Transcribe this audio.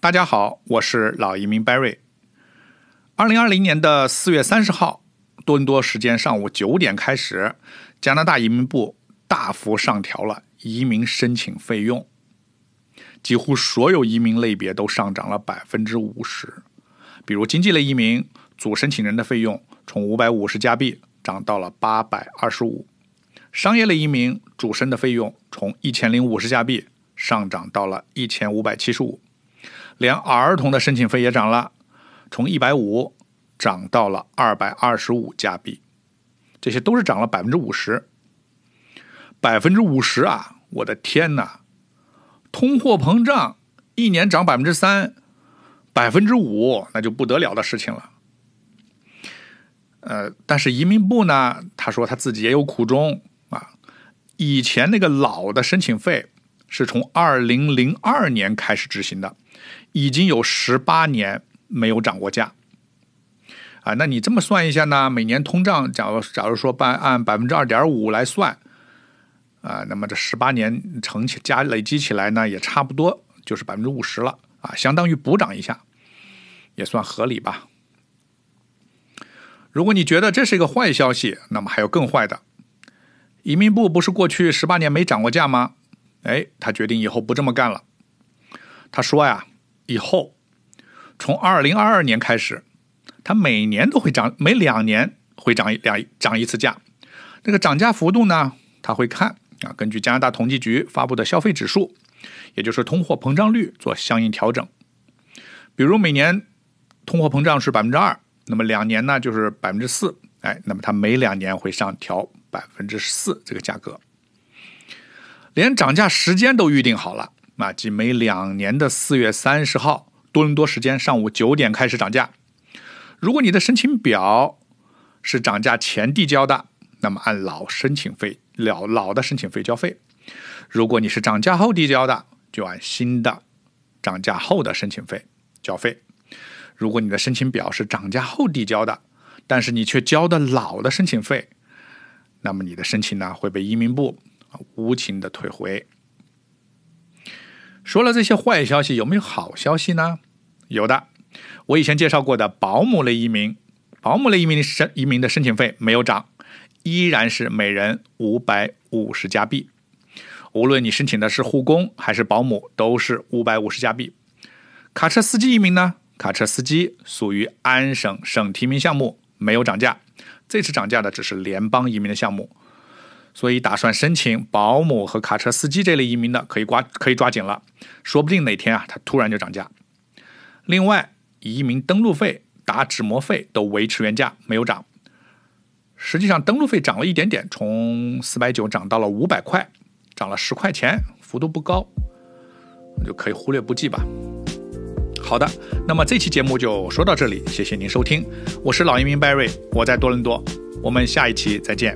大家好，我是老移民 Barry。二零二零年的四月三十号，多伦多时间上午九点开始，加拿大移民部大幅上调了移民申请费用，几乎所有移民类别都上涨了百分之五十。比如经济类移民，主申请人的费用从五百五十加币涨到了八百二十五；商业类移民主申的费用从一千零五十加币上涨到了一千五百七十五。连儿童的申请费也涨了，从一百五涨到了二百二十五加币，这些都是涨了百分之五十，百分之五十啊！我的天哪，通货膨胀一年涨百分之三，百分之五那就不得了的事情了。呃，但是移民部呢，他说他自己也有苦衷啊，以前那个老的申请费是从二零零二年开始执行的。已经有十八年没有涨过价，啊，那你这么算一下呢？每年通胀，假如假如说按按百分之二点五来算，啊，那么这十八年乘起加累积起来呢，也差不多就是百分之五十了，啊，相当于补涨一下，也算合理吧。如果你觉得这是一个坏消息，那么还有更坏的，移民部不是过去十八年没涨过价吗？哎，他决定以后不这么干了。他说呀，以后从二零二二年开始，它每年都会涨，每两年会涨一两涨一次价。那个涨价幅度呢，它会看啊，根据加拿大统计局发布的消费指数，也就是通货膨胀率做相应调整。比如每年通货膨胀是百分之二，那么两年呢就是百分之四，哎，那么它每两年会上调百分之四这个价格，连涨价时间都预定好了。啊，即每两年的四月三十号多伦多时间上午九点开始涨价。如果你的申请表是涨价前递交的，那么按老申请费老老的申请费交费；如果你是涨价后递交的，就按新的涨价后的申请费交费。如果你的申请表是涨价后递交的，但是你却交的老的申请费，那么你的申请呢会被移民部无情的退回。说了这些坏消息，有没有好消息呢？有的，我以前介绍过的保姆类移民，保姆类移民申移民的申请费没有涨，依然是每人五百五十加币。无论你申请的是护工还是保姆，都是五百五十加币。卡车司机移民呢？卡车司机属于安省省提名项目，没有涨价。这次涨价的只是联邦移民的项目。所以，打算申请保姆和卡车司机这类移民的，可以刮，可以抓紧了，说不定哪天啊，它突然就涨价。另外，移民登录费、打纸模费都维持原价，没有涨。实际上，登录费涨了一点点，从四百九涨到了五百块，涨了十块钱，幅度不高，就可以忽略不计吧。好的，那么这期节目就说到这里，谢谢您收听，我是老移民 Barry，我在多伦多，我们下一期再见。